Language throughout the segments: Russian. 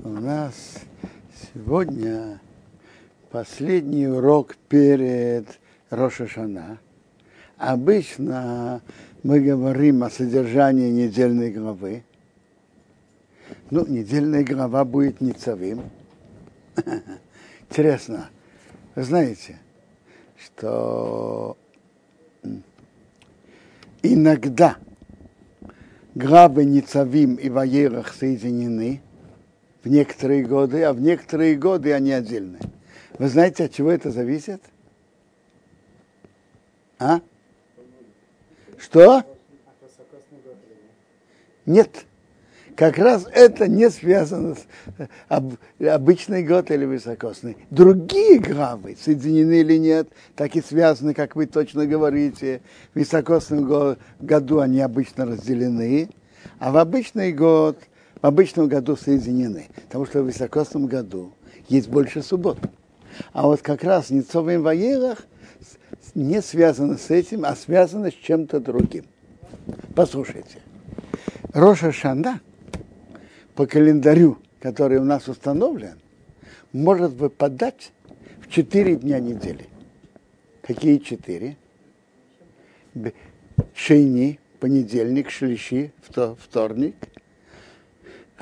У нас сегодня последний урок перед Рошашана. Обычно мы говорим о содержании недельной главы. Ну, недельная глава будет Ницавим. Интересно, вы знаете, что иногда главы Ницавим и Ваерах соединены в некоторые годы, а в некоторые годы они отдельные. Вы знаете, от чего это зависит? А? Что? Нет. Как раз это не связано с об, обычный год или высокосный. Другие главы, соединены или нет, так и связаны, как вы точно говорите. В высокосном году они обычно разделены, а в обычный год, в обычном году соединены. Потому что в высокосном году есть больше суббот. А вот как раз Ницовым Ваерах не связано с этим, а связано с чем-то другим. Послушайте. Роша Шанда – по календарю, который у нас установлен, может выпадать в четыре дня недели. Какие четыре? Шейни, понедельник, шлищи, вторник,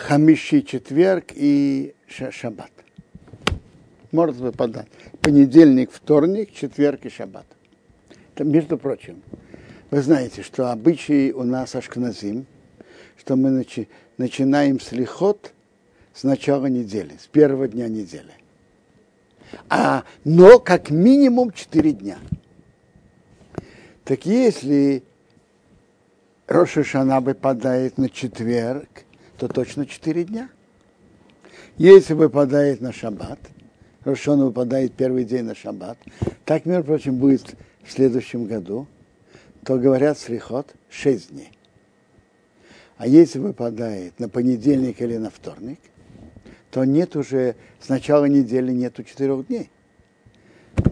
хамиши, четверг и шаббат. Может выпадать. Понедельник, вторник, четверг и шаббат. Это, между прочим, вы знаете, что обычаи у нас ашкназим, что мы начи, начинаем с лихот с начала недели, с первого дня недели. А, но как минимум 4 дня. Так если Роша Шана выпадает на четверг, то точно 4 дня. Если выпадает на шаббат, Рошона выпадает первый день на шаббат, так, между прочим, будет в следующем году, то говорят слихот 6 дней. А если выпадает на понедельник или на вторник, то нет уже, с начала недели нету четырех дней.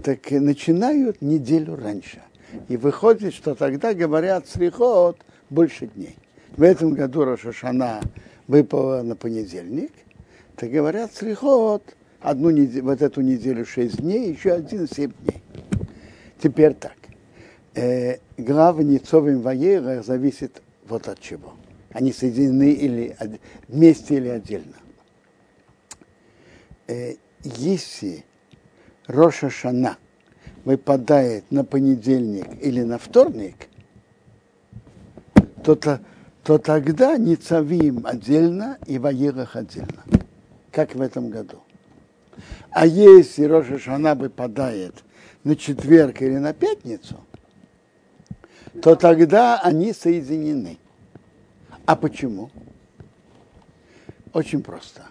Так начинают неделю раньше. И выходит, что тогда говорят срихот больше дней. В этом году Рошашана выпала на понедельник, так говорят срихот одну неделю, вот эту неделю шесть дней, еще один семь дней. Теперь так. Э, глава Ницовым зависит вот от чего они соединены или вместе или отдельно. Э, если Роша Шана выпадает на понедельник или на вторник, то, то, то тогда Ницавим отдельно и Ваирах отдельно, как в этом году. А если Роша Шана выпадает на четверг или на пятницу, то тогда они соединены. А почему? Очень просто.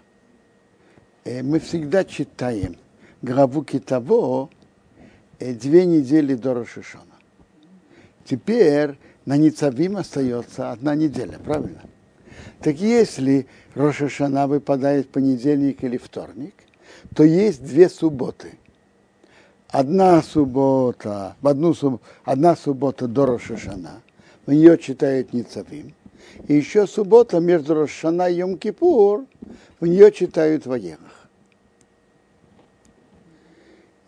Э, мы всегда читаем главу Китаво э, две недели до Рошишона. Теперь на Ницавим остается одна неделя, правильно? Так если Рошишана выпадает в понедельник или вторник, то есть две субботы. Одна суббота, в одну, одна суббота до Рошишана, в нее читают Ницавим, и еще суббота между Рошана и Йом-Кипур, в нее читают военных.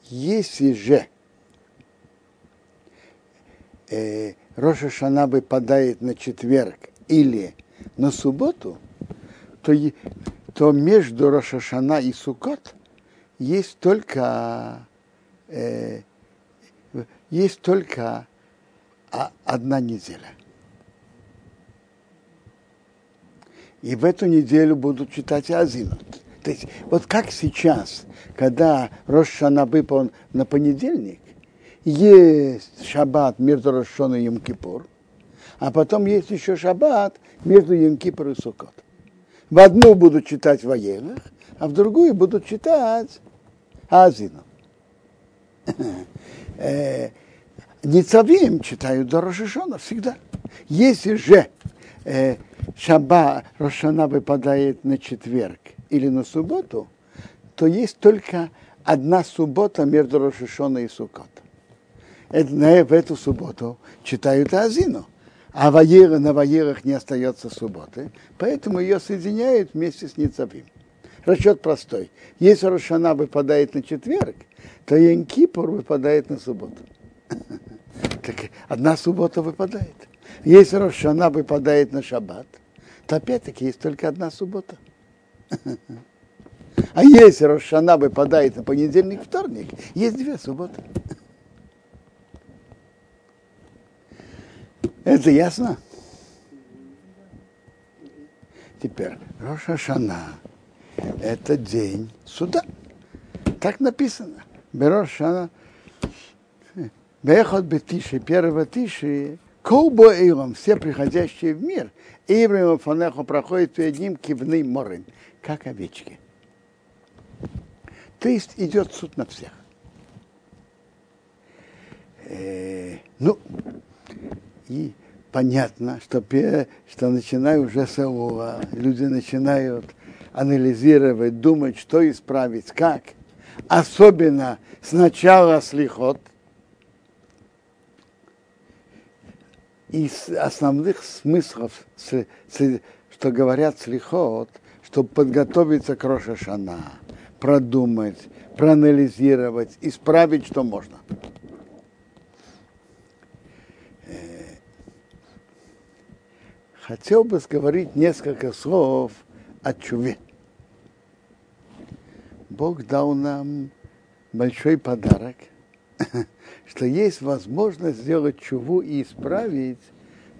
Если же э, Роша Шана выпадает на четверг или на субботу, то, то между Рошашана и Сукот есть только, э, есть только одна неделя. и в эту неделю будут читать Азину. То есть вот как сейчас, когда Рошана выпал на понедельник, есть шаббат между Рошоном и Йом-Кипур, а потом есть еще шаббат между Йом-Кипур и Сукот. В одну будут читать военных, а в другую будут читать Азину. Э, Ницавим читают до Рошишона всегда. Если же э, Шаба Рошана выпадает на четверг или на субботу, то есть только одна суббота между Рошишона и Сукот. Это, на, в эту субботу читают Азину. А Ваера, на Ваерах не остается субботы, поэтому ее соединяют вместе с Ницавим. расчет простой. Если Рошана выпадает на четверг, то Янкипур выпадает на субботу. Так одна суббота выпадает. Если Рошана выпадает на шаббат, то опять-таки есть только одна суббота. А если Рошана выпадает на понедельник, вторник, есть две субботы. Это ясно? Теперь, Роша Шана – это день суда. Так написано. Берошана Бехот Бетиши, первого Тиши, Колбо Эйлом, все приходящие в мир, Иврим Фанехо проходит перед ним кивный морин, как овечки. То есть идет суд на всех. Э, ну, и понятно, что, что начиная уже с Аула, люди начинают анализировать, думать, что исправить, как. Особенно сначала слихот. Из основных смыслов, что говорят слихот, чтобы подготовиться к Рошашана, продумать, проанализировать, исправить, что можно. Хотел бы сказать несколько слов о чуве. Бог дал нам большой подарок, что есть возможность сделать чуву и исправить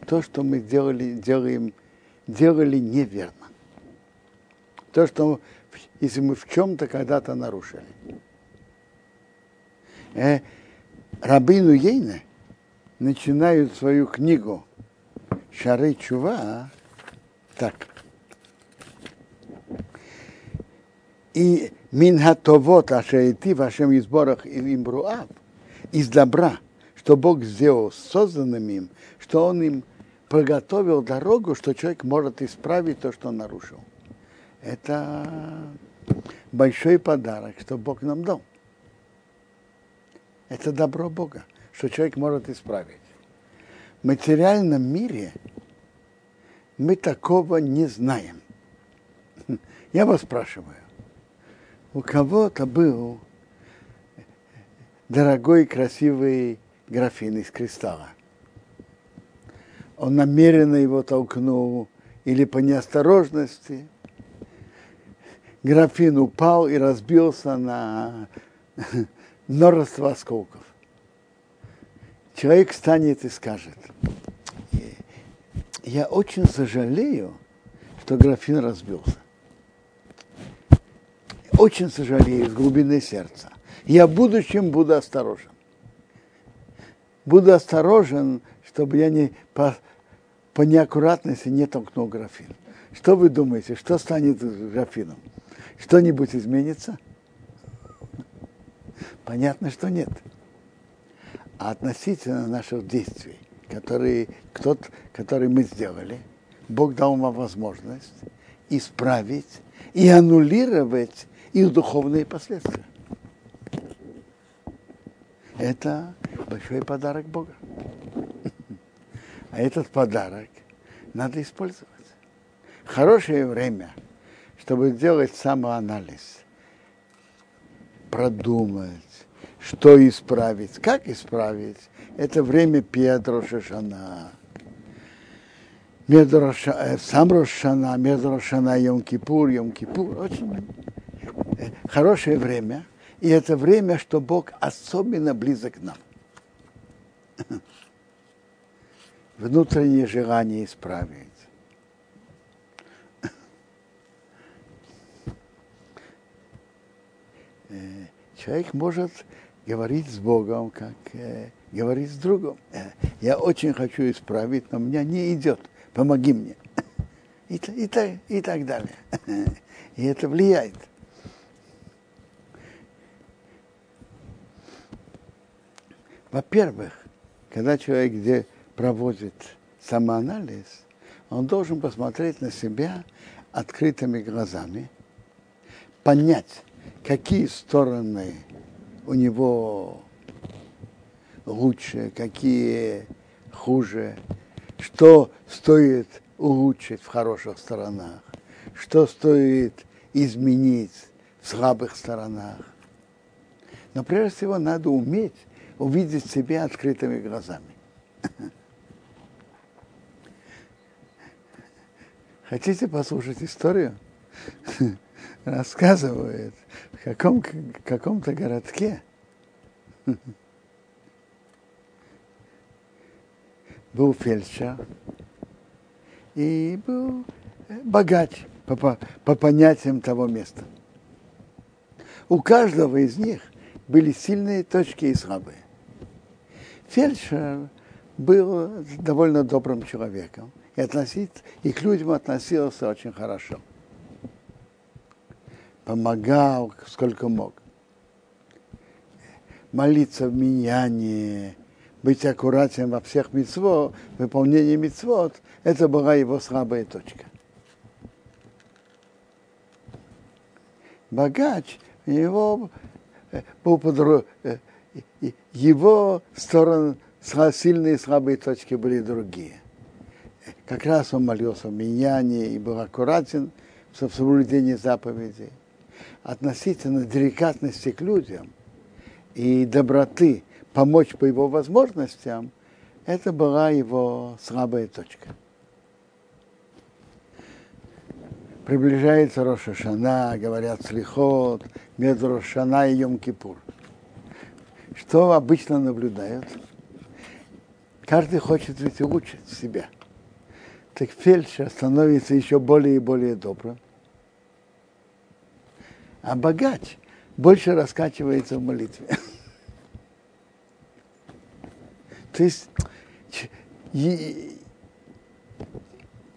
то, что мы делали, делаем, делали неверно. То, что если мы в чем-то когда-то нарушили. Э, Рабыну Ейне начинают свою книгу Шары Чува так. И Минхатовот Ашаити в Ашем изборах и Имбруав из добра, что Бог сделал созданным им, что Он им приготовил дорогу, что человек может исправить то, что он нарушил. Это большой подарок, что Бог нам дал. Это добро Бога, что человек может исправить материальном мире мы такого не знаем. Я вас спрашиваю, у кого-то был дорогой красивый графин из кристалла. Он намеренно его толкнул или по неосторожности. Графин упал и разбился на множество осколков человек станет и скажет, я очень сожалею, что графин разбился. Очень сожалею с глубины сердца. Я в будущем буду осторожен. Буду осторожен, чтобы я не по, по неаккуратности не толкнул графин. Что вы думаете, что станет с графином? Что-нибудь изменится? Понятно, что нет а относительно наших действий, которые, кто которые мы сделали, Бог дал нам возможность исправить и аннулировать их духовные последствия. Это большой подарок Бога. А этот подарок надо использовать. Хорошее время, чтобы сделать самоанализ, продумать, что исправить, как исправить. Это время Петра Шашана. Медроша, сам Рошана, Медрошана, Йом-Кипур, Йом-Кипур. Очень э, хорошее время. И это время, что Бог особенно близок к нам. Внутреннее желание исправить. Э, человек может говорить с Богом, как э, говорить с другом. Э, я очень хочу исправить, но у меня не идет. Помоги мне. И, и, так, и так далее. И это влияет. Во-первых, когда человек где проводит самоанализ, он должен посмотреть на себя открытыми глазами, понять, какие стороны у него лучше, какие хуже, что стоит улучшить в хороших сторонах, что стоит изменить в слабых сторонах. Но прежде всего надо уметь увидеть себя открытыми глазами. Хотите послушать историю? Рассказывает в каком, каком-то городке был фельдшер и был богач по, по, по понятиям того места. У каждого из них были сильные точки и слабые. Фельдшер был довольно добрым человеком и, относить, и к людям относился очень хорошо. Помогал сколько мог. Молиться в миньяне, быть аккуратен во всех митцвот, выполнении митцвот, это была его слабая точка. Богач, его э, был под, э, его стороны, сильные и слабые точки были другие. Как раз он молился в Миньяне и был аккуратен в соблюдении заповедей. Относительно деликатности к людям и доброты помочь по его возможностям, это была его слабая точка. Приближается Роша Шана, говорят слихот, между Рошана и Йом-Кипур. Что обычно наблюдают? Каждый хочет ведь улучшить себя. Так фельдшер становится еще более и более добрым. А богач больше раскачивается в молитве. То есть,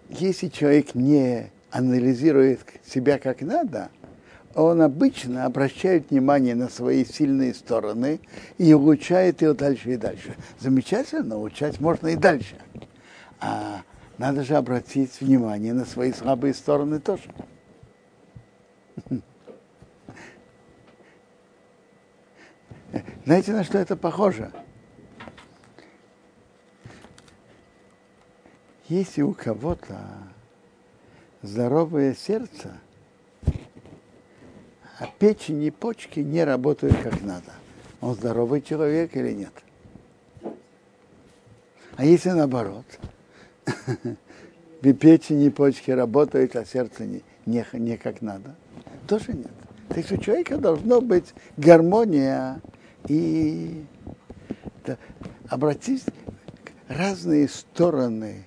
если человек не анализирует себя как надо, он обычно обращает внимание на свои сильные стороны и улучшает их дальше и дальше. Замечательно, улучшать можно и дальше. А надо же обратить внимание на свои слабые стороны тоже. Знаете, на что это похоже? Если у кого-то здоровое сердце, а печень и почки не работают как надо. Он здоровый человек или нет? А если наоборот, печень и почки работают, а сердце не, не, не как надо, тоже нет. Так что у человека должно быть гармония и да, обратить разные стороны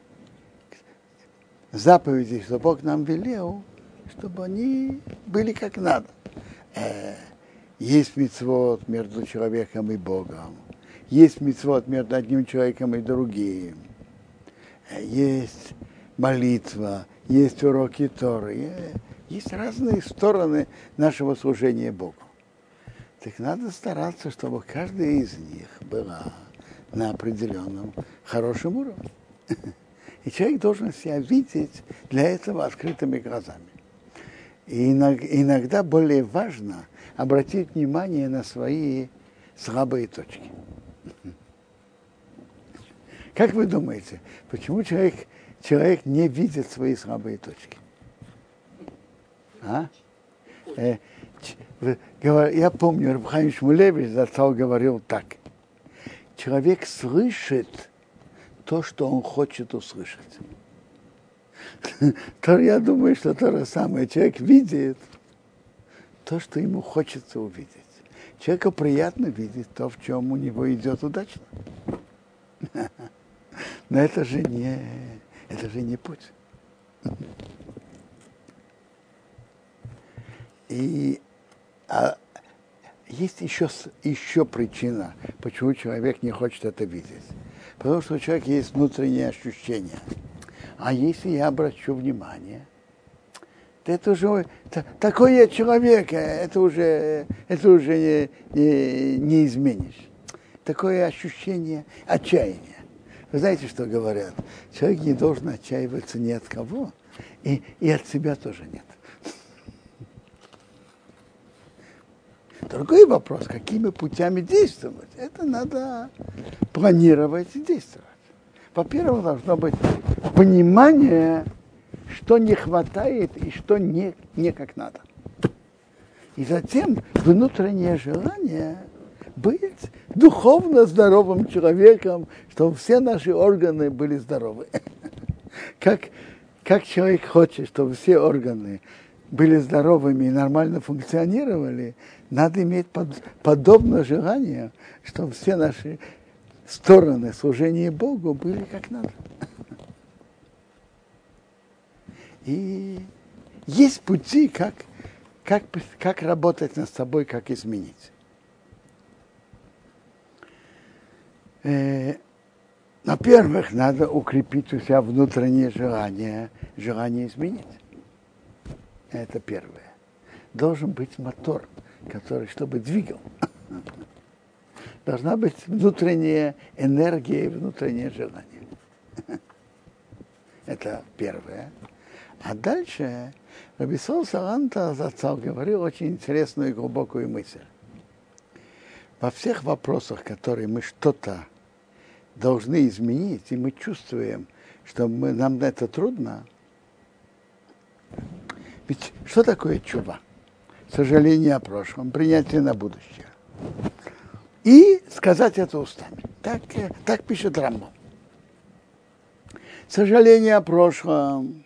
заповедей, что Бог нам велел, чтобы они были как надо. Э, есть мецвод между человеком и Богом, есть мецвод между одним человеком и другим, э, есть молитва, есть уроки Торы, э, есть разные стороны нашего служения Богу. Так надо стараться, чтобы каждая из них была на определенном хорошем уровне. И человек должен себя видеть для этого открытыми глазами. И иногда более важно обратить внимание на свои слабые точки. Как вы думаете, почему человек, человек не видит свои слабые точки? А? Э, я помню, Рабхайм Шмулевич застал говорил так. Человек слышит то, что он хочет услышать. То я думаю, что то же самое. Человек видит то, что ему хочется увидеть. Человеку приятно видеть то, в чем у него идет удачно. Но это же не, это же не путь. И а, есть еще, еще причина, почему человек не хочет это видеть. Потому что у человека есть внутренние ощущения. А если я обращу внимание, то это уже такой я человек, это уже, это уже не, не, не изменишь. Такое ощущение отчаяния. Вы знаете, что говорят? Человек не должен отчаиваться ни от кого, и, и от себя тоже нет. Другой вопрос, какими путями действовать. Это надо планировать и действовать. Во-первых, должно быть понимание, что не хватает и что не, не как надо. И затем внутреннее желание быть духовно здоровым человеком, чтобы все наши органы были здоровы. Как, как человек хочет, чтобы все органы были здоровыми и нормально функционировали, надо иметь под, подобное желание, чтобы все наши стороны служения Богу были как надо. И есть пути, как, как, как работать над собой, как изменить. Э, во-первых, надо укрепить у себя внутреннее желание, желание изменить. Это первое. Должен быть мотор, который, чтобы двигал. Должна быть внутренняя энергия и внутреннее желание. Это первое. А дальше Рабисол Саланта Зацал говорил очень интересную и глубокую мысль. Во всех вопросах, которые мы что-то должны изменить, и мы чувствуем, что мы, нам это трудно, ведь что такое чува? Сожаление о прошлом, принятие на будущее. И сказать это устами. Так, так пишет Рамбо. Сожаление о прошлом.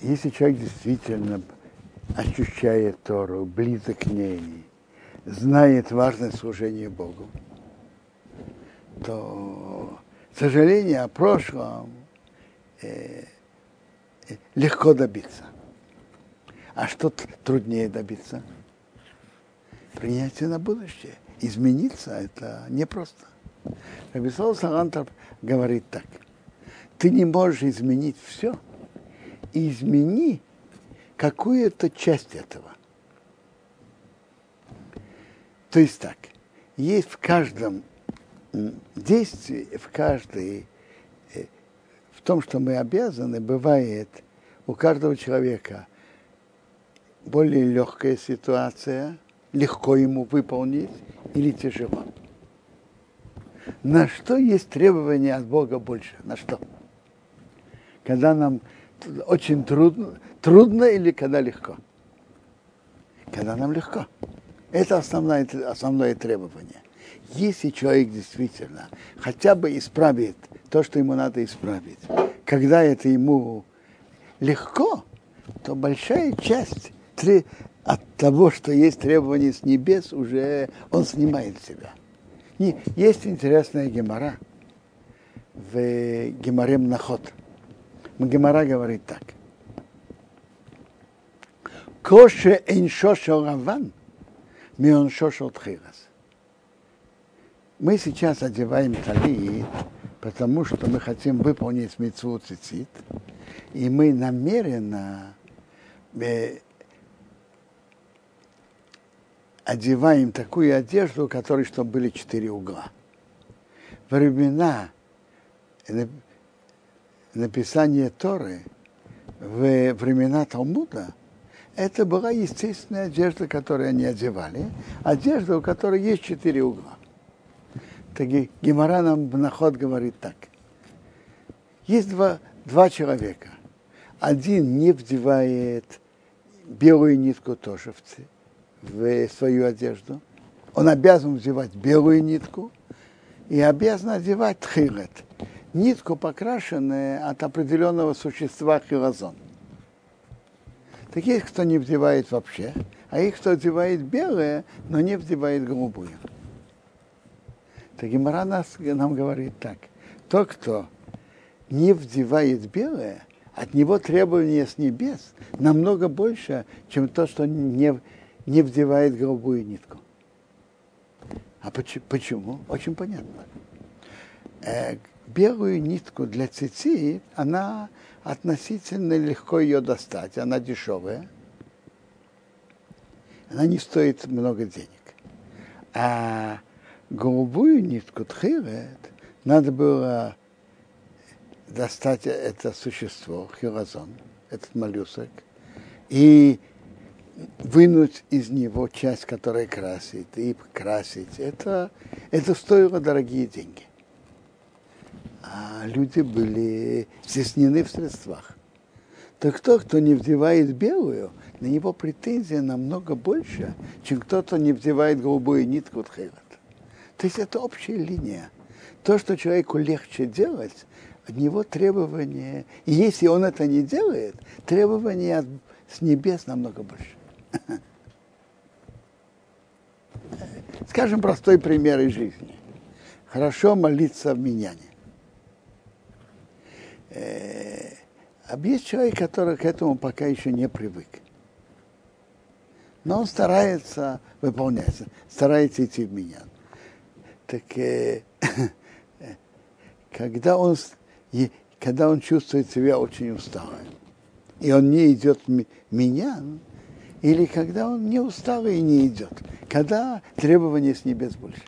Если человек действительно ощущает Тору, близок к ней, знает важность служения Богу, то сожаление о прошлом э, э, легко добиться. А что труднее добиться? Принятие на будущее. Измениться это непросто. Рабисол Салантов говорит так. Ты не можешь изменить все, измени какую-то часть этого. То есть так, есть в каждом действии, в каждой, э, в том, что мы обязаны, бывает у каждого человека более легкая ситуация, легко ему выполнить или тяжело. На что есть требования от Бога больше? На что? Когда нам очень трудно, трудно или когда легко? Когда нам легко. Это основное, основное требование. Если человек действительно хотя бы исправит то, что ему надо исправить, когда это ему легко, то большая часть от того, что есть требования с небес, уже он снимает себя. Есть интересная гемора в геморе Мнахот. Гемора говорит так. Коше эйн шошо раван, мион шошо тхирас. Мы сейчас одеваем талит, потому что мы хотим выполнить митцву цицит, и мы намеренно э, одеваем такую одежду, у которой чтобы были четыре угла. Времена написания Торы, в времена Талмуда, это была естественная одежда, которую они одевали, одежда, у которой есть четыре угла. Так Гемора нам наход говорит так. Есть два, два человека. Один не вдевает белую нитку тоже в, свою одежду. Он обязан вдевать белую нитку и обязан одевать тхилет, нитку, покрашенную от определенного существа хилозон. Так есть, кто не вдевает вообще, а есть, кто вдевает белое, но не вдевает голубую. Так Гимара нас, нам говорит так. Тот, кто не вдевает белое, от него требования с небес намного больше, чем то, что не, не вдевает голубую нитку. А почему? Очень понятно. Э, белую нитку для цици, она относительно легко ее достать, она дешевая, она не стоит много денег. А голубую нитку тхилет надо было достать это существо, хилозон, этот моллюсок, и вынуть из него часть, которая красит, и красить. Это, это стоило дорогие деньги. А люди были стеснены в средствах. Так кто, кто не вдевает белую, на него претензия намного больше, чем кто-то не вдевает голубую нитку от хейрата. То есть это общая линия. То, что человеку легче делать, от него требования, и если он это не делает, требования с небес намного больше. Скажем простой пример из жизни. Хорошо молиться в миняне. Э, а есть человек, который к этому пока еще не привык. Но он старается выполнять, старается идти в меня. Так э, когда он и когда он чувствует себя очень усталым, и он не идет в меня, или когда он не усталый и не идет, когда требования с небес больше.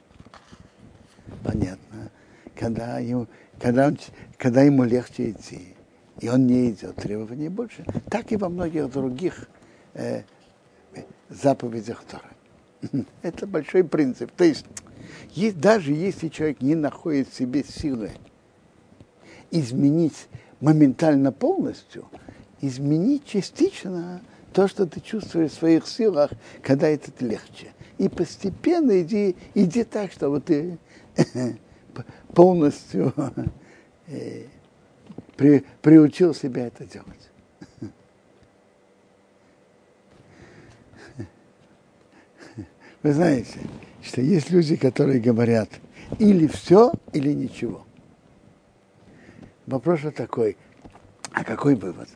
Понятно. Когда ему, когда, он, когда ему легче идти, и он не идет, требований больше. Так и во многих других э, заповедях Торы. Это большой принцип. То есть, есть, даже если человек не находит в себе силы изменить моментально полностью, изменить частично то, что ты чувствуешь в своих силах, когда это легче. И постепенно иди, иди так, чтобы ты полностью э, при, приучил себя это делать. Вы знаете, что есть люди, которые говорят или все, или ничего. Вопрос такой, а какой вывод?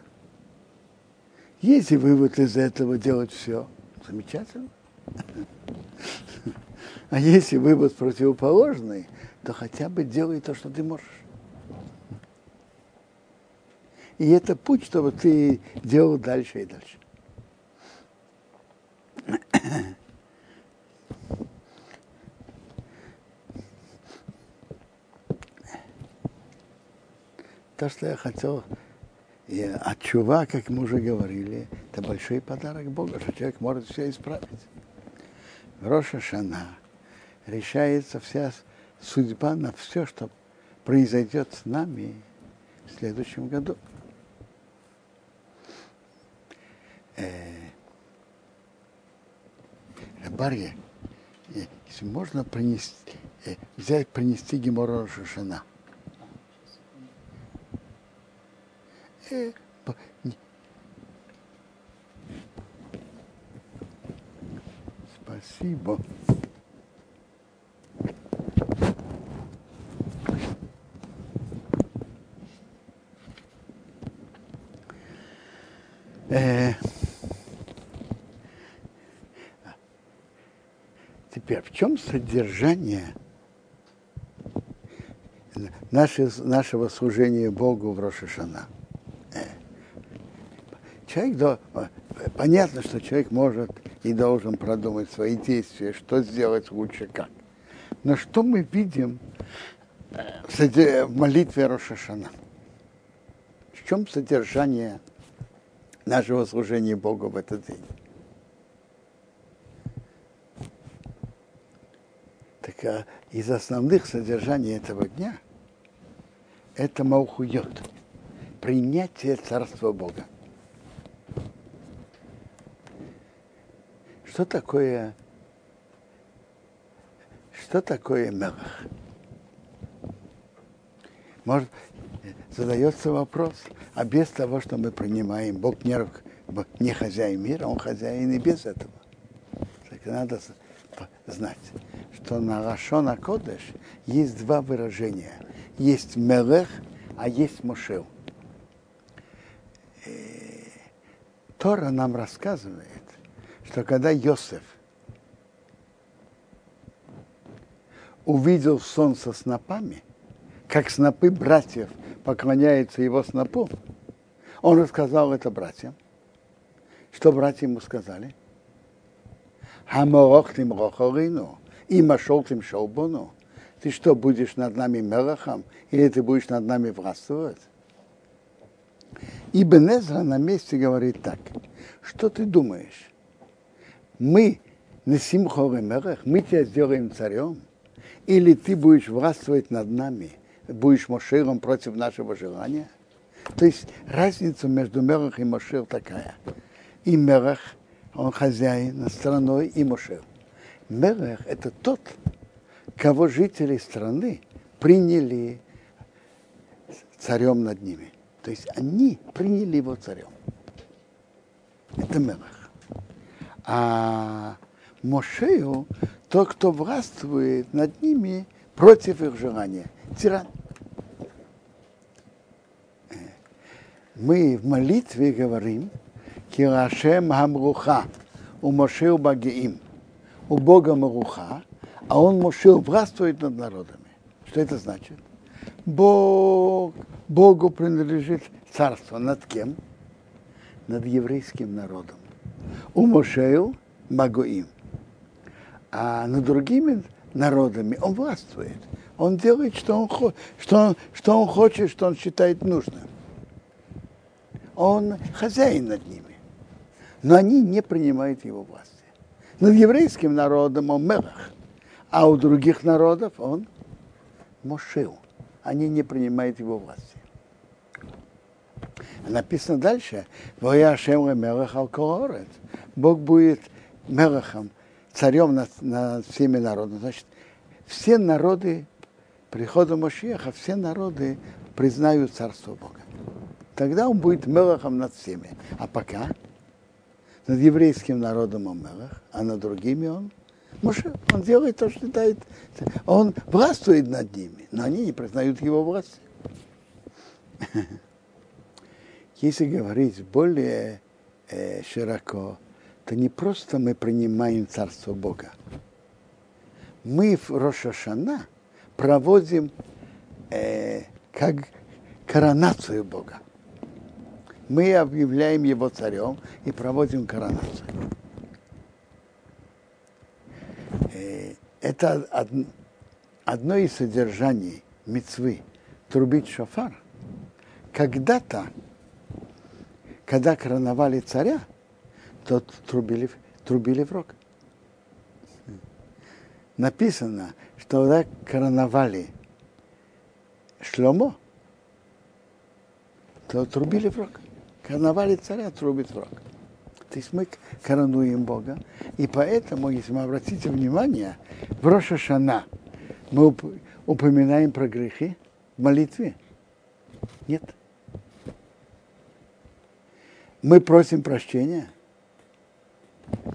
Если вывод из этого делать все, замечательно. А если вывод противоположный, то хотя бы делай то, что ты можешь. И это путь, чтобы ты делал дальше и дальше. то, что я хотел. И от чува, как мы уже говорили, это большой подарок Бога, что человек может все исправить. В Роша Шана решается вся судьба на все, что произойдет с нами в следующем году. Э, Барья, если можно принести, э, взять, принести Геморру Шана – Спасибо. Э, теперь, в чем содержание нашего служения Богу в Рошашана? Человек, да, понятно, что человек может и должен продумать свои действия, что сделать лучше как. Но что мы видим в молитве Рошашана? В чем содержание нашего служения Богу в этот день? Так а из основных содержаний этого дня это Маухуйот, принятие Царства Бога. Что такое, что такое мелах? Может, задается вопрос, а без того, что мы принимаем, Бог не, не хозяин мира, Он хозяин и без этого. Так надо знать, что на Рашона Кодеш есть два выражения. Есть мелех, а есть мошел. Э, Тора нам рассказывает, что когда Йосеф увидел солнце снопами, как снопы братьев поклоняются его снопу, он рассказал это братьям. Что братья ему сказали? Хаморохтим рохорину, и машолтим шолбону. Ты что, будешь над нами мелахом, или ты будешь над нами властвовать? И Бенезра на месте говорит так. Что ты думаешь? Мы на Симхоры мы тебя сделаем царем, или ты будешь властвовать над нами, будешь Мошером против нашего желания. То есть разница между Мелах и Мошел такая. И Мелах, он хозяин над страной, и Мошел. Мелах – это тот, кого жители страны приняли царем над ними. То есть они приняли его царем. Это Мелах. А Мошею тот, кто властвует над ними против их желания. Тиран. Мы в молитве говорим, Кирашем Хамруха, у Мошеу Багиим, у Бога Маруха, а он Мошеу властвует над народами. Что это значит? Бог, Богу принадлежит царство. Над кем? Над еврейским народом. У Мошею Магоим. А над другими народами он властвует. Он делает, что он, что что он хочет, что он считает нужным. Он хозяин над ними. Но они не принимают его власти. Над еврейским народом он мелах, а у других народов он мошил. Они не принимают его власти. Написано дальше, Бог будет мелахом, царем над, над всеми народами. Значит, все народы прихода Машеха, все народы признают царство Бога. Тогда он будет мелахом над всеми. А пока над еврейским народом он мелах, а над другими он Моше, он делает то, что считает. Он властвует над ними, но они не признают его власть. Если говорить более э, широко, то не просто мы принимаем Царство Бога. Мы в Рошашана проводим э, как коронацию Бога. Мы объявляем его царем и проводим коронацию. Э, это одно из содержаний мецвы трубить шофар. Когда-то, когда короновали царя, то трубили, трубили в рог. Написано, что когда короновали Шломо, то трубили в рог. Короновали царя, трубит в рог. То есть мы коронуем Бога. И поэтому, если мы обратите внимание, в Роша мы упоминаем про грехи в молитве. Нет. Мы просим прощения –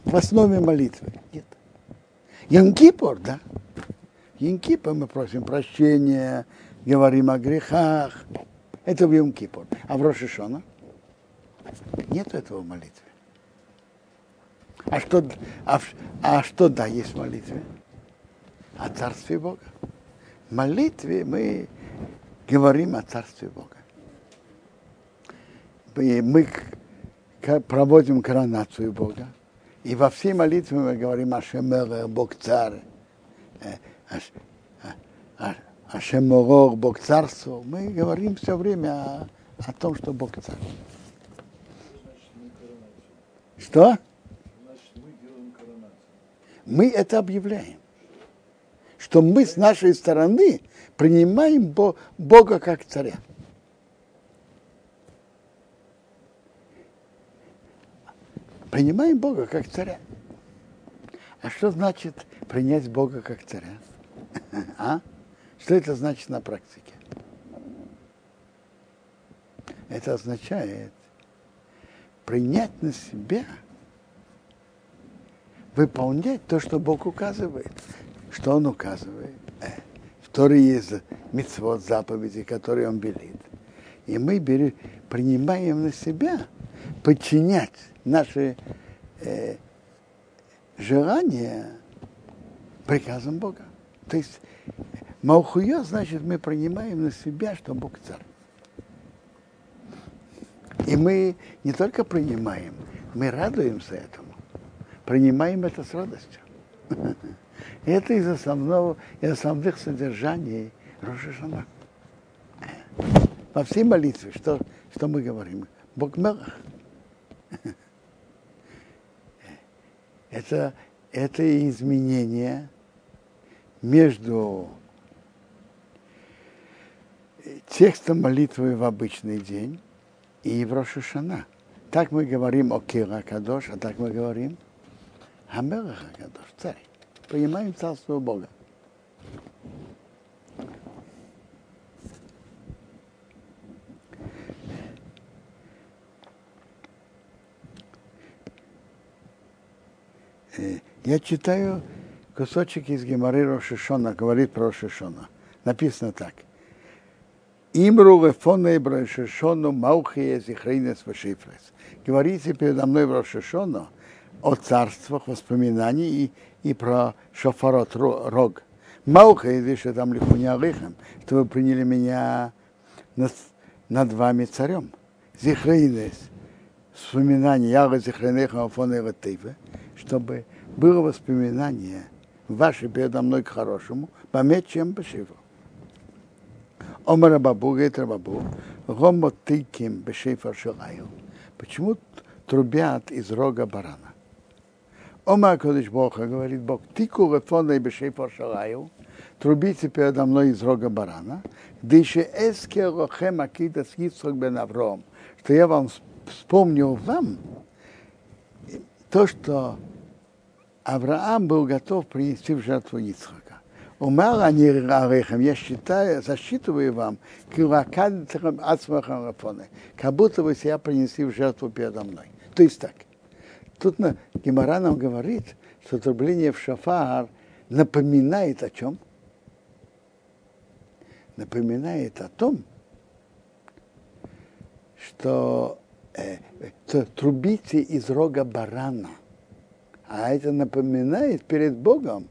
в основе молитвы. Нет. Янкипор, да. Янкипор мы просим прощения, говорим о грехах. Это в Янкипор. А в Рошишона нет этого в молитве. А что, а, а что да есть в молитве? О Царстве Бога. В молитве мы говорим о Царстве Бога. Мы проводим коронацию Бога. И во всей молитве мы говорим Ашемер, Бог царь, э, Ашеморор, Бог царство. Мы говорим все время о, о том, что Бог царь. Что? Мы это объявляем. Что мы с нашей стороны принимаем Бога как царя. Принимаем Бога как царя. А что значит принять Бога как царя? А? Что это значит на практике? Это означает принять на себя, выполнять то, что Бог указывает. Что Он указывает? Э, в Торе есть митцвот, заповеди, которые Он велит. И мы берем, принимаем на себя подчинять наши э, желания приказам Бога. То есть Маухуя, значит, мы принимаем на себя, что Бог царь. И мы не только принимаем, мы радуемся этому. Принимаем это с радостью. Это из основного, из основных содержаний Рошашана. Во всей молитве, что, что мы говорим? Бог Мелах это, это изменение между текстом молитвы в обычный день и в Рошишана. Так мы говорим о Кира Кадош, а так мы говорим Хамелах Кадош, царь. Понимаем царство Бога. Я читаю кусочек из Гемары Рошишона, говорит про Рошишона. Написано так. Имру лефона и Рошишону маухия зихрейнес вешифрес. Говорите передо мной в Рошишону о царствах, воспоминаний и, и про шофарот, рог. Мауха, и что там лихуня алихам, что вы приняли меня над, над вами царем. Зихрейнес, вспоминание, яга зихрейнеха афона и чтобы было воспоминание ваше передо мной к хорошему, пометь чем бешифу. Омар Рабабу, говорит Рабабу, гомотыким бешифар шалаю. Почему трубят из рога барана? Ома Кодыш Бога, говорит Бог, тику рефона и бешифар шалаю, трубите передо мной из рога барана, дыше эске рохем акида с Yitzхак бен Авром, что я вам вспомнил вам то, что Авраам был готов принести в жертву Ицхака. Умар они арехам, я считаю, засчитываю вам, как будто вы себя принесли в жертву передо мной. То есть так. Тут на, Гемора нам говорит, что трубление в шафар напоминает о чем? Напоминает о том, что э, трубите из рога барана – а это напоминает перед Богом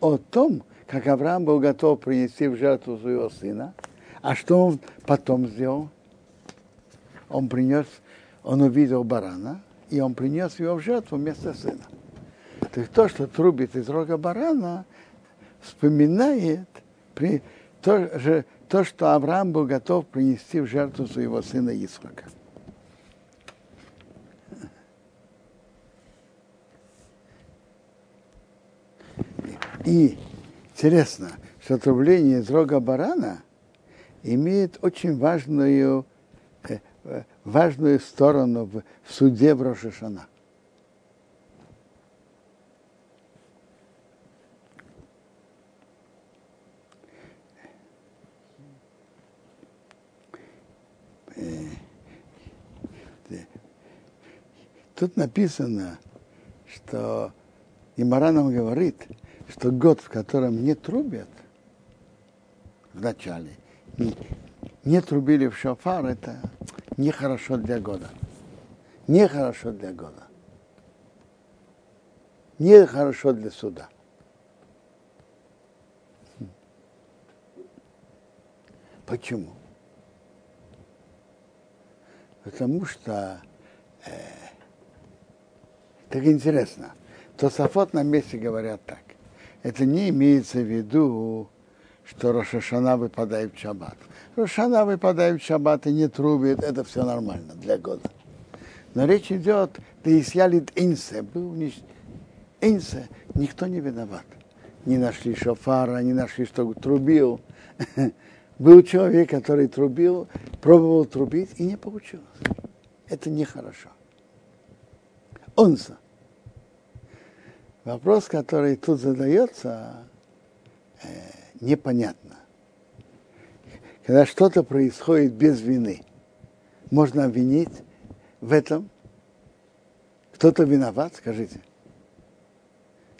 о том, как Авраам был готов принести в жертву своего сына. А что он потом сделал? Он принес, он увидел барана, и он принес его в жертву вместо сына. То есть то, что трубит из рога барана, вспоминает при, то, же, то, что Авраам был готов принести в жертву своего сына Исхака. И интересно, что отрубление из рога барана имеет очень важную, э, э, важную сторону в, в суде в Рошашана. Э, тут написано, что Имара нам говорит, что год, в котором не трубят в начале, не, не трубили в шофар, это нехорошо для года. Нехорошо для года. Нехорошо для суда. Почему? Потому что э, так интересно. То Сафот на месте говорят так это не имеется в виду, что Рошашана выпадает в шаббат. Рошашана выпадает в шаббат и не трубит, это все нормально для года. Но речь идет, да исялит инсе, был инсе, никто не виноват. Не нашли шофара, не нашли, что трубил. Был человек, который трубил, пробовал трубить и не получилось. Это нехорошо. Онса. Вопрос, который тут задается, э, непонятно. Когда что-то происходит без вины, можно обвинить в этом? Кто-то виноват, скажите.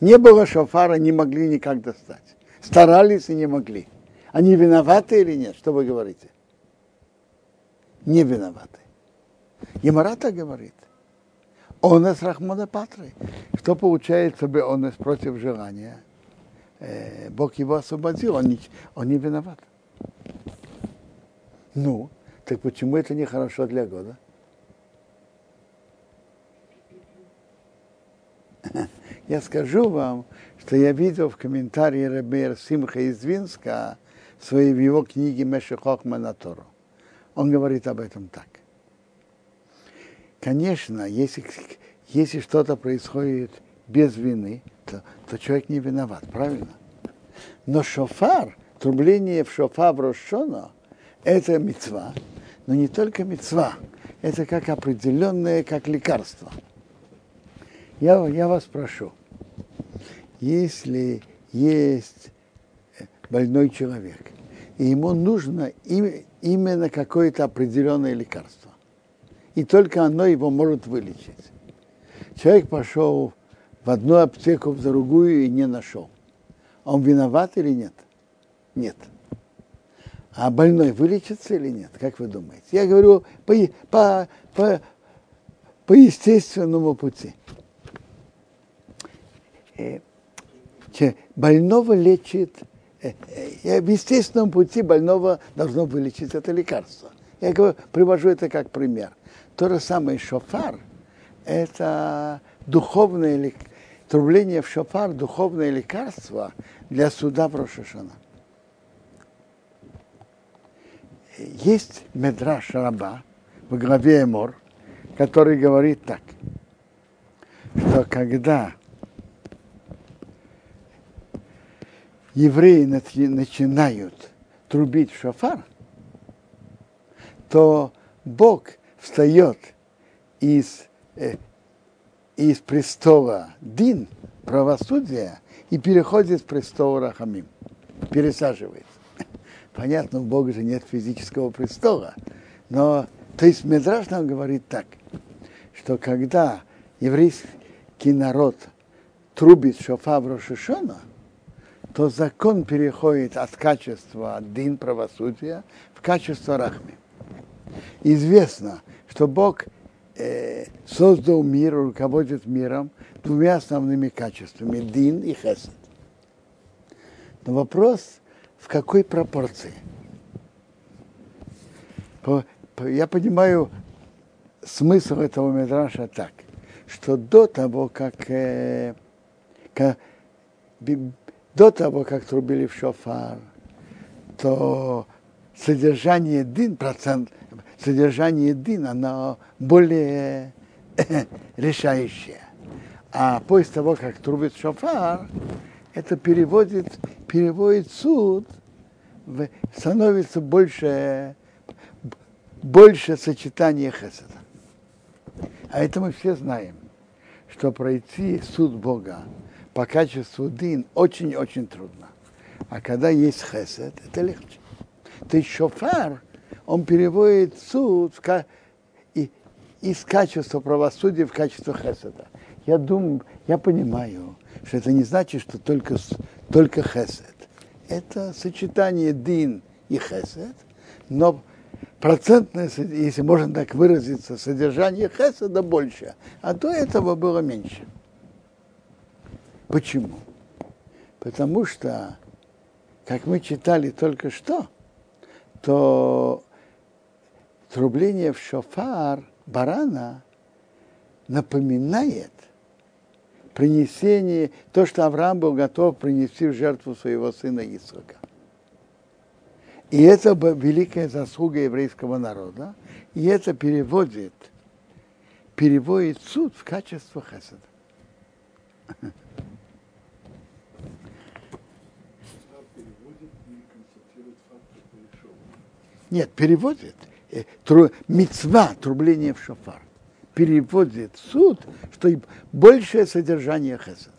Не было шофара, не могли никак достать. Старались и не могли. Они виноваты или нет? Что вы говорите? Не виноваты. Емарата говорит – онес Рахмона Патры. Что получается бы онес против желания? Э, Бог его освободил, он не, он не виноват. Ну, так почему это нехорошо для года? Я скажу вам, что я видел в комментарии Рабер Симха из Винска в его книге Мешехохма на Тору. Он говорит об этом так. Конечно, если, если что-то происходит без вины, то, то человек не виноват, правильно? Но шофар, трубление в шофар в Рошона, это мецва, но не только мецва. это как определенное, как лекарство. Я, я вас прошу, если есть больной человек, и ему нужно именно какое-то определенное лекарство, и только оно его может вылечить. Человек пошел в одну аптеку, в другую и не нашел. Он виноват или нет? Нет. А больной вылечится или нет? Как вы думаете? Я говорю по, по, по, по естественному пути. Э, больного лечит, э, э, в естественном пути больного должно вылечить это лекарство. Я говорю, привожу это как пример. То же самое шофар, это духовное трубление в шофар, духовное лекарство для суда в Рошашана. Есть Медраш Раба в главе Эмор, который говорит так, что когда евреи начинают трубить в шофар, то Бог встает из, э, из престола Дин, правосудия, и переходит в престол Рахамим, пересаживается. Понятно, у Бога же нет физического престола. Но, то есть Медраж нам говорит так, что когда еврейский народ трубит шофа в Рошишона, то закон переходит от качества дин правосудия в качество рахми. Известно, что Бог э, создал мир, руководит миром двумя основными качествами – дин и хесед. Но вопрос, в какой пропорции. Я понимаю смысл этого медраша так, что до того, как, э, как до того, как трубили в шофар, то содержание дин, процент, содержание дин, оно более решающее. А после того, как трубит шофар, это переводит, переводит суд, становится больше, больше сочетания хесада. А это мы все знаем, что пройти суд Бога по качеству дин очень-очень трудно. А когда есть хесед, это легче. То есть шофар, он переводит суд и, из качества правосудия в качество хеседа. Я думаю, я понимаю, что это не значит, что только, только хесед. Это сочетание дин и хесед, но процентное, если можно так выразиться, содержание хеседа больше, а до этого было меньше. Почему? Потому что, как мы читали только что, то трубление в шофар барана напоминает принесение, то, что Авраам был готов принести в жертву своего сына Исаака. И это великая заслуга еврейского народа, и это переводит, переводит суд в качество хесада. Нет, переводит. Э, тру, мецва, трубление в шофар переводит суд, что большее содержание хесада.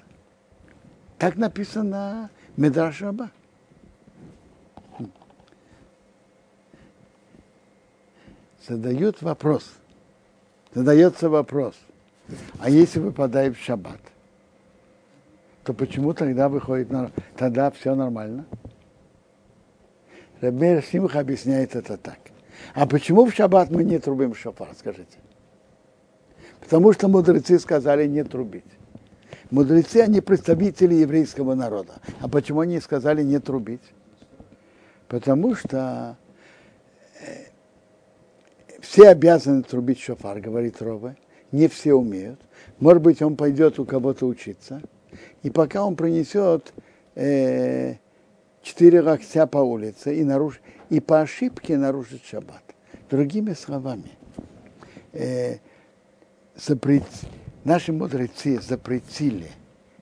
Так написано Медраш Раба. Задают вопрос. Задается вопрос. А если выпадает в шаббат, то почему тогда выходит, тогда все нормально? Рабер Симх объясняет это так. А почему в шаббат мы не трубим шофар, скажите? Потому что мудрецы сказали не трубить. Мудрецы, они представители еврейского народа. А почему они сказали не трубить? Потому что э, все обязаны трубить шофар, говорит Рова. Не все умеют. Может быть, он пойдет у кого-то учиться. И пока он принесет э, четыре локтя по улице и, наруш... и по ошибке нарушит шаббат. Другими словами, э, запрет... наши мудрецы запретили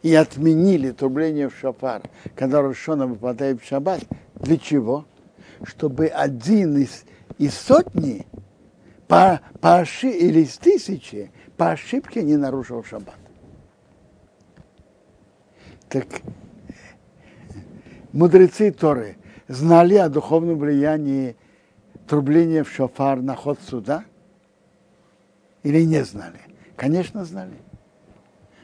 и отменили трубление в шафар, когда Рошона выпадает в шаббат. Для чего? Чтобы один из, из сотни по, по ошиб... или из тысячи по ошибке не нарушил шаббат. Так мудрецы Торы знали о духовном влиянии трубления в шофар на ход суда? Или не знали? Конечно, знали.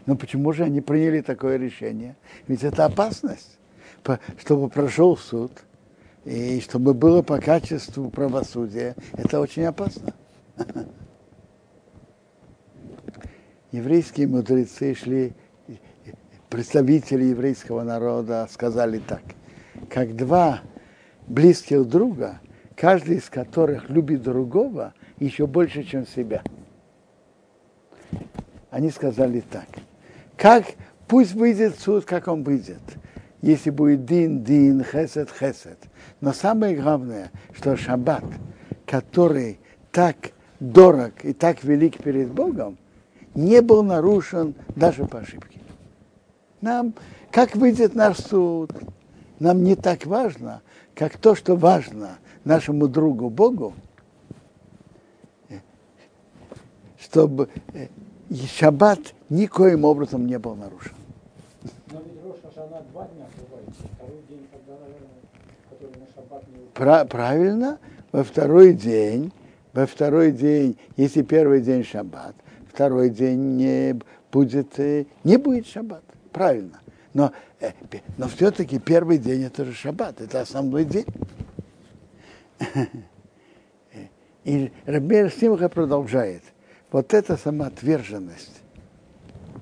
Но почему же они приняли такое решение? Ведь это опасность, чтобы прошел суд, и чтобы было по качеству правосудия. Это очень опасно. Еврейские мудрецы шли, представители еврейского народа сказали так, как два близких друга, каждый из которых любит другого еще больше, чем себя. Они сказали так, как пусть выйдет суд, как он выйдет. Если будет дин, дин, хесед, хесед. Но самое главное, что шаббат, который так дорог и так велик перед Богом, не был нарушен даже по ошибке. Нам, как выйдет наш суд, нам не так важно, как то, что важно нашему другу Богу, чтобы э, шаббат никоим образом не был нарушен. Правильно, во второй день, во второй день, если первый день шаббат, второй день не будет, э, не будет шаббат. Правильно. Но, э, но все-таки первый день это же шаббат, это основной день. И Рабер Симха продолжает. Вот эта самоотверженность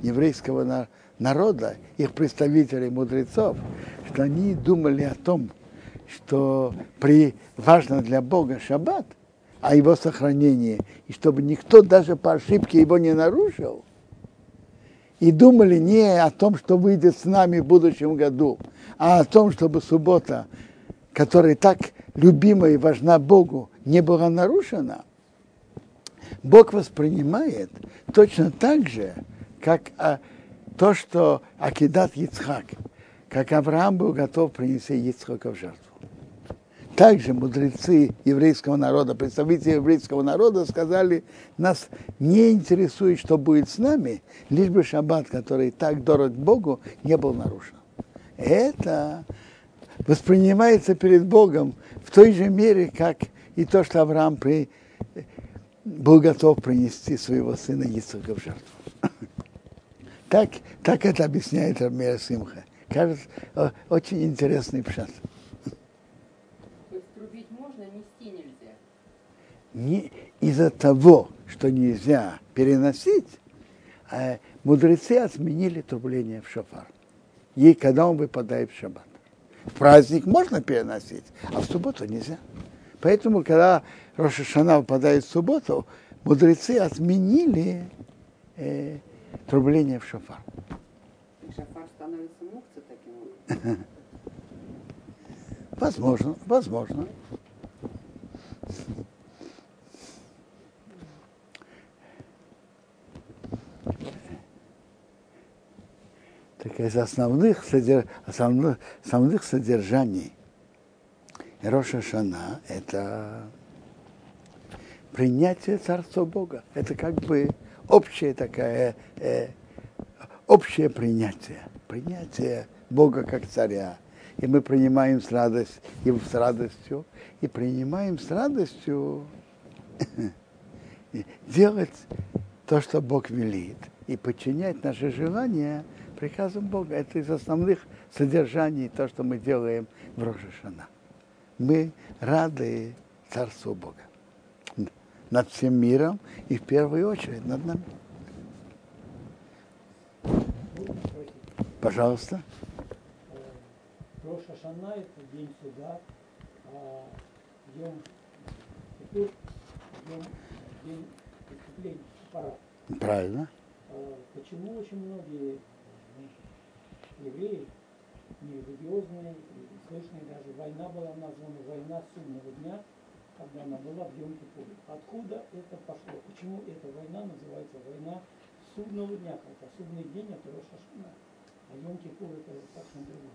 еврейского народа, их представителей, мудрецов, что они думали о том, что при, важно для Бога шаббат, о его сохранении, и чтобы никто даже по ошибке его не нарушил, и думали не о том, что выйдет с нами в будущем году, а о том, чтобы суббота, которая так любима и важна Богу, не была нарушена, Бог воспринимает точно так же, как а, то, что Акидат Яцхак, как Авраам был готов принести Яцхака в жертву. Также мудрецы еврейского народа, представители еврейского народа сказали, нас не интересует, что будет с нами, лишь бы шаббат, который так дорог Богу, не был нарушен. Это воспринимается перед Богом в той же мере, как и то, что Авраам при, был готов принести своего сына Ицхака в жертву. Так, так это объясняет Рамея Симха. Кажется, очень интересный пшат. Не из-за того, что нельзя переносить, а мудрецы отменили трубление в шофар. И когда он выпадает в шаббат. В праздник можно переносить, а в субботу нельзя. Поэтому, когда Рошашана выпадает в субботу, мудрецы отменили э, трубление в шофар. Шофар становится мукца таким образом? Возможно, возможно. Так из основных, содер... основных, основных содержаний Роша Шана – это принятие Царства Бога. Это как бы общее такое, э, общее принятие. Принятие Бога как царя. И мы принимаем с радостью, и с радостью, и принимаем с радостью делать то, что Бог велит, и подчинять наши желания – приказом Бога. Это из основных содержаний, то, что мы делаем в Рожешана. Мы рады Царству Бога. Над всем миром и в первую очередь над нами. Пожалуйста. Роша это день суда, а Йом Кипур, день преступления, парад. Правильно. А почему очень многие евреи, нерелигиозные, слышные даже, война была названа война судного дня, когда она была в йом -Кипуре. Откуда это пошло? Почему эта война называется война судного дня? Хотя судный день это Рошашина, а Йом-Кипур это совсем другое.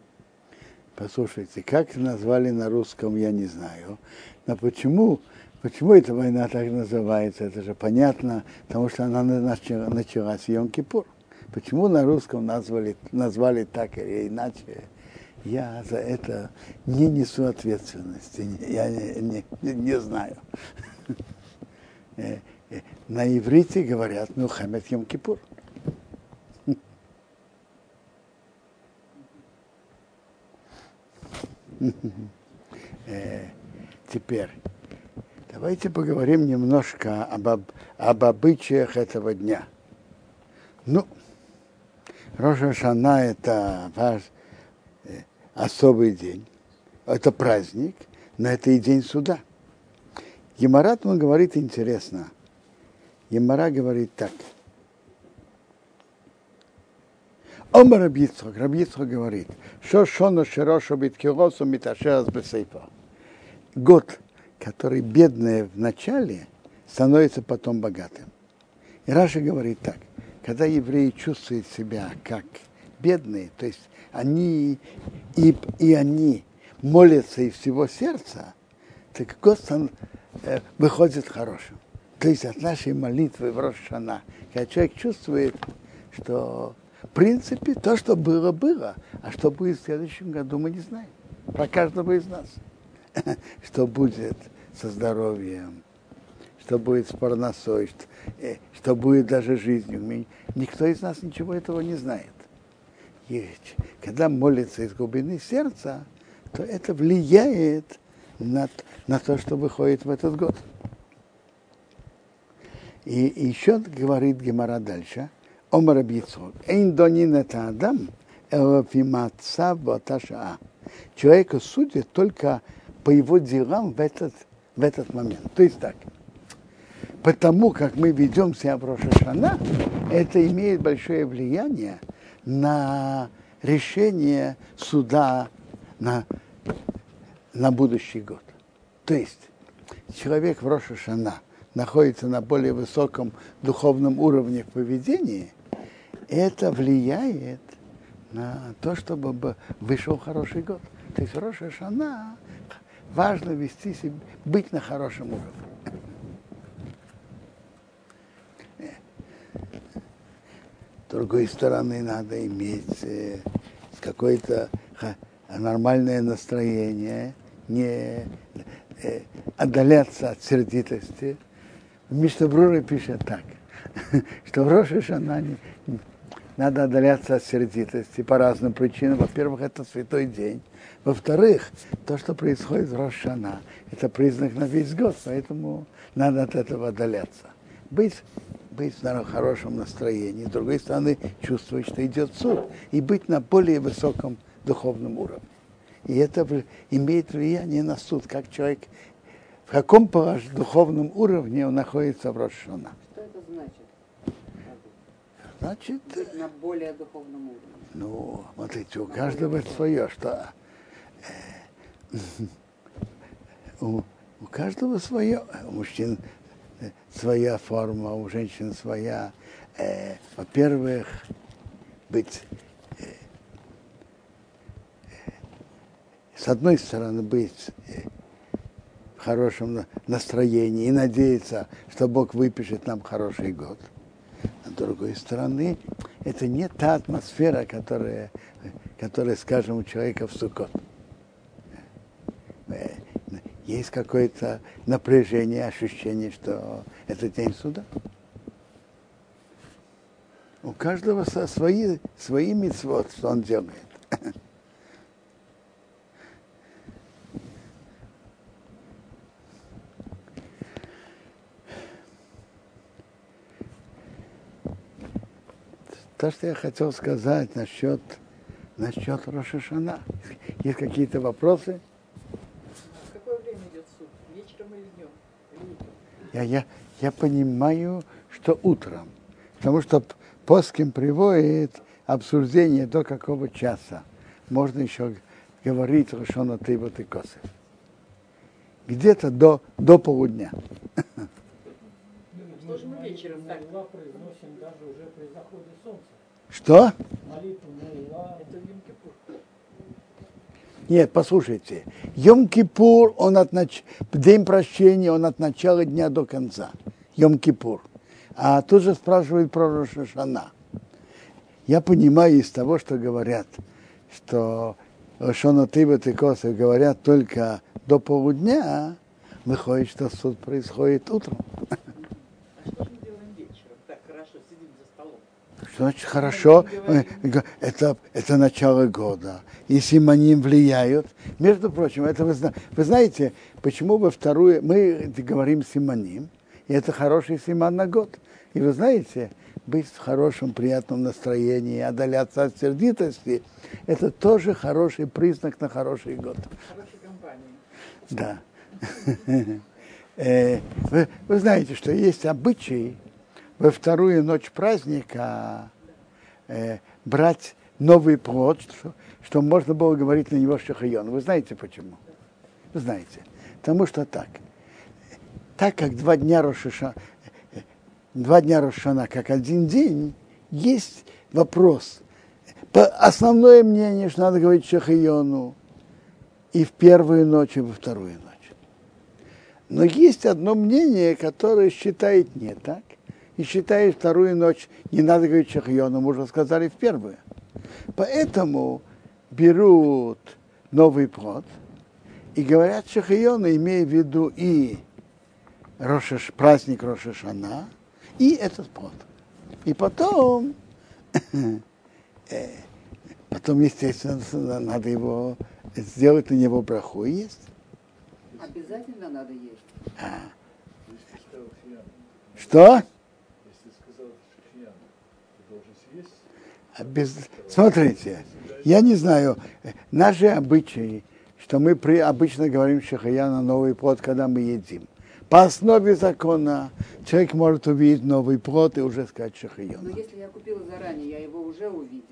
Послушайте, как назвали на русском, я не знаю. Но почему Почему эта война так называется? Это же понятно, потому что она начала- началась в Йом-Кипур. Почему на русском назвали, назвали так или иначе? Я за это не несу ответственности. Я не, не- не знаю. Э, э, На иврите говорят Мухаммед Йом-Кипур. Э, Теперь, давайте поговорим немножко об, об, об обычаях этого дня. Ну, Роша Шана это ваш э, особый день, это праздник, но это и день суда. Емарат он говорит интересно. Емара говорит так. Омар Рабицхак, Рабицхак говорит, что шоно широшо биткиросу миташерас бесейфа. Год, который бедный в начале, становится потом богатым. И Раша говорит так, когда евреи чувствуют себя как бедные, то есть они и, и они молятся из всего сердца, так стан- э, выходит хорошим. То есть от нашей молитвы в Рошана, когда человек чувствует, что в принципе то, что было, было, а что будет в следующем году, мы не знаем. Про каждого из нас. Что будет со здоровьем, что будет с парносой, что, э, что будет даже жизнью. Никто из нас ничего этого не знает. И когда молится из глубины сердца, то это влияет на, на то, что выходит в этот год. И, и еще говорит Гемара дальше, Омар Абьицхок, Эйн донин это Адам, элофиматса баташа. Человека судят только по его делам в этот, в этот момент. То есть так, потому как мы ведем себя в Рошашана, это имеет большое влияние на решение суда на, на будущий год. То есть человек в Рошашана находится на более высоком духовном уровне в поведении, это влияет на то, чтобы вышел хороший год. То есть Рошашана важно вести себя, быть на хорошем уровне. С другой стороны, надо иметь э, какое-то нормальное настроение, не э, отдаляться от сердитости. Мишнабрура пишет так, что в Роша Шана не- не- надо отдаляться от сердитости по разным причинам. Во-первых, это святой день. Во-вторых, то, что происходит в Рошана, это признак на весь год, поэтому надо от этого отдаляться. Быть, быть в хорошем настроении, с другой стороны, чувствовать, что идет суд, и быть на более высоком духовном уровне. И это имеет влияние на суд, как человек, в каком духовном уровне он находится в Рошана. Значит? На более духовном уровне. Ну, смотрите, у каждого свое, что э, у, у каждого свое. У мужчин своя форма, у женщин своя. Э, во-первых, быть э, э, с одной стороны быть э, в хорошем на- настроении и надеяться, что Бог выпишет нам хороший год. Другой стороны, это не та атмосфера, которая, которая скажем, у человека в Суккот. Э, Есть какое-то напряжение, ощущение, что это день суда. У каждого со свои, свои митцвот, что он делает. То, что я хотел сказать насчет, насчет Рошашана. Есть какие-то вопросы? В какое время идет суд? Вечером или днем? Или утром? Я, я, я понимаю, что утром. Потому что Поским приводит обсуждение до какого часа. Можно еще говорить Рошона Тейбот и Косов. Где-то до, до полудня. Что же мы вечером так? Нейла произносим даже уже при заходе солнца. Что? Нет, послушайте. Йом-Кипур, он от нач... день прощения, он от начала дня до конца. Йом-Кипур. А тут же спрашивают про Рошашана. Я понимаю из того, что говорят, что Шона Тибет и Косы говорят только до полудня, выходит, что суд происходит утром. А что же мы делаем вечером? Так хорошо, сидим за столом. Что значит хорошо? Это, это начало года. И симоним влияют. Между прочим, это вы, зна- вы знаете, почему во вторую мы говорим симоним, и это хороший симон на год. И вы знаете, быть в хорошем, приятном настроении, отдаляться от сердитости, это тоже хороший признак на хороший год. Хорошей компании. Да. Э, Вы, знаете, что есть обычай во вторую ночь праздника э, брать новый плод, что, что можно было говорить на него шахайон. Вы знаете почему? Вы знаете. Потому что так. Так как два дня Рошаша, э, два дня Рошана, как один день, есть вопрос. Основное мнение, что надо говорить шахайону и в первую ночь, и во вторую ночь. Но есть одно мнение, которое считает не так, и считает вторую ночь не надо говорить шахьону, мы уже сказали в первую. Поэтому берут новый плод и говорят шахьону, имея в виду и Рошаш, праздник Рошашана, и этот плод. И потом, э, потом, естественно, надо его сделать на него браху и есть. Обязательно надо есть. Шиян, Что? если сказал Шиян, ты должен съесть. А без- Смотрите, я не знаю, э, наши обычаи, что мы при... обычно говорим шахаяна новый плод, когда мы едим. По основе закона человек может увидеть новый плод и уже сказать Но шахаяна. если я купила заранее, я его уже увидела.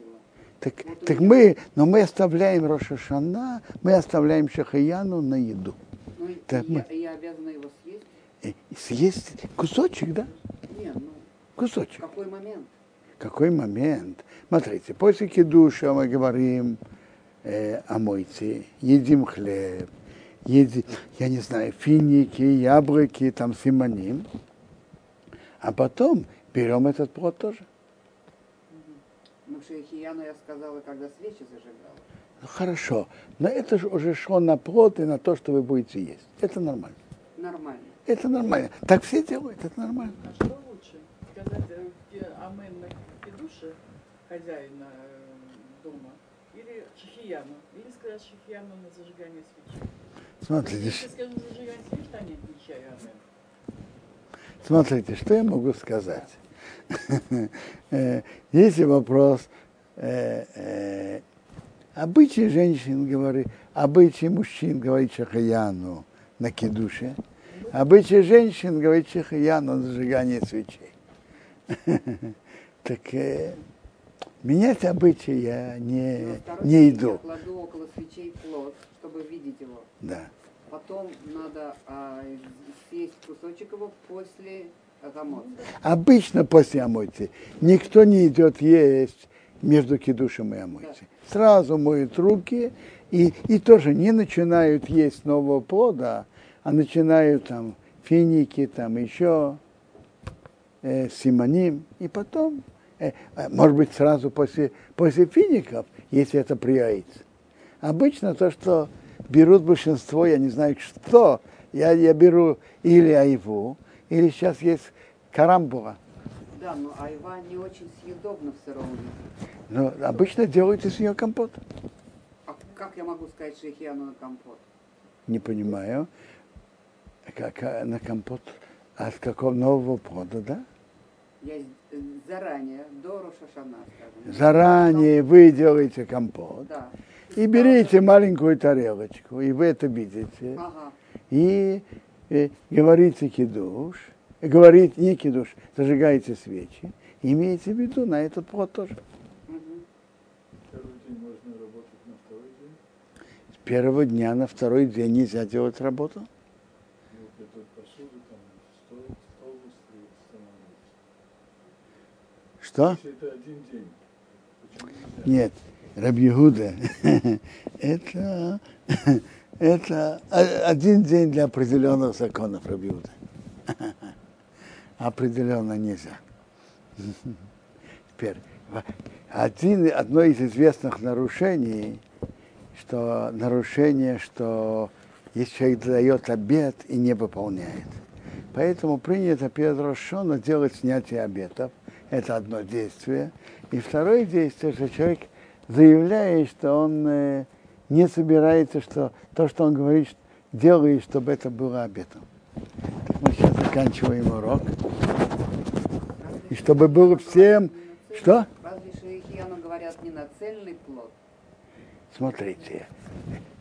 Так, Вот так мы, но мы оставляем Рошашана, мы оставляем шахаяну на еду. Ну, и Так я, мы- я обязана его съесть? Э, Съесть кусочек, да? Нет, ну, в Кусочек. какой момент? Какой момент? Смотрите, после кидуша мы говорим э, о мойте, едим хлеб, едим, я не знаю, финики, яблоки, там симоним, а потом берем этот плод тоже. Ну, шейхияну я сказала, когда свечи зажигала. Ну, хорошо, но это же уже шло на плод и на то, что вы будете есть. Это нормально. Нормально. Это нормально. Так все делают, это нормально. А что лучше? Сказать э, те амен кидуше хозяина э, дома или шахияну? Или сказать шахияну на зажигание свечи? Смотрите, Если скажу зажигание свечи, то не отвечаю амен. Смотрите, что я могу сказать? Э, Есть вопрос. э, Обычай женщин говорит, обычай мужчин говорит шахаяну на кедуше, обычай женщин говорит шахаяну на зажигание свечей. Так э, менять обычаи я не, второй не день Я иду. кладу около свечей плод, чтобы видеть его. Да. Потом надо а, съесть кусочек его после гамот. Обычно после омойки никто не идет есть между кидушем и омойкой. Сразу моют руки и, и тоже не начинают есть нового плода, а начинают там финики, там еще э, симоним, и потом, может быть, сразу после, после фиников, если это приоиц. Обычно то, что берут большинство, я не знаю что, я, я беру или айву, или сейчас есть карамбула. Да, но айва не очень съедобна в сыром виде. Но обычно делают из нее компот. А как я могу сказать шейхияну на компот? Не понимаю. Как а, на компот от какого нового плода, да? Я с- заранее, до Рошашана, скажем. Заранее вы делаете компот. Да. И берите маленькую тарелочку, и вы это видите. Ага. И, э, говорите кидуш, говорите не кидуш, зажигаете свечи. Имейте в виду на этот плод тоже. С первого дня на второй день нельзя делать работу. Что? Нет. Рабьегуда, это, это один день для определенных законов Рабьегуда. Определенно нельзя. Теперь, один, одно из известных нарушений, что нарушение, что если человек дает обед и не выполняет. Поэтому принято перед Рошоном делать снятие обетов. Это одно действие. И второе действие, что человек заявляет, что он э, не собирается, что то, что он говорит, делает, чтобы это было обетом. Так мы сейчас заканчиваем урок. И чтобы было всем... Что? Разве шейхияну говорят не на цельный плод? Смотрите,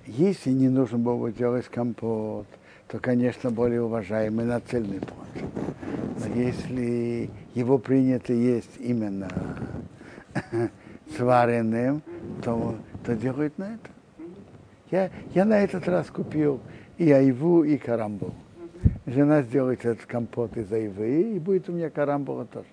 если не нужно было делать компот, то, конечно, более уважаемый на цельный плод. Но если его принято есть именно сваренным, то, то делают на это. Я, я на этот раз купил и айву, и карамбу. Жена сделает этот компот из айвы, и будет у меня карамбула тоже.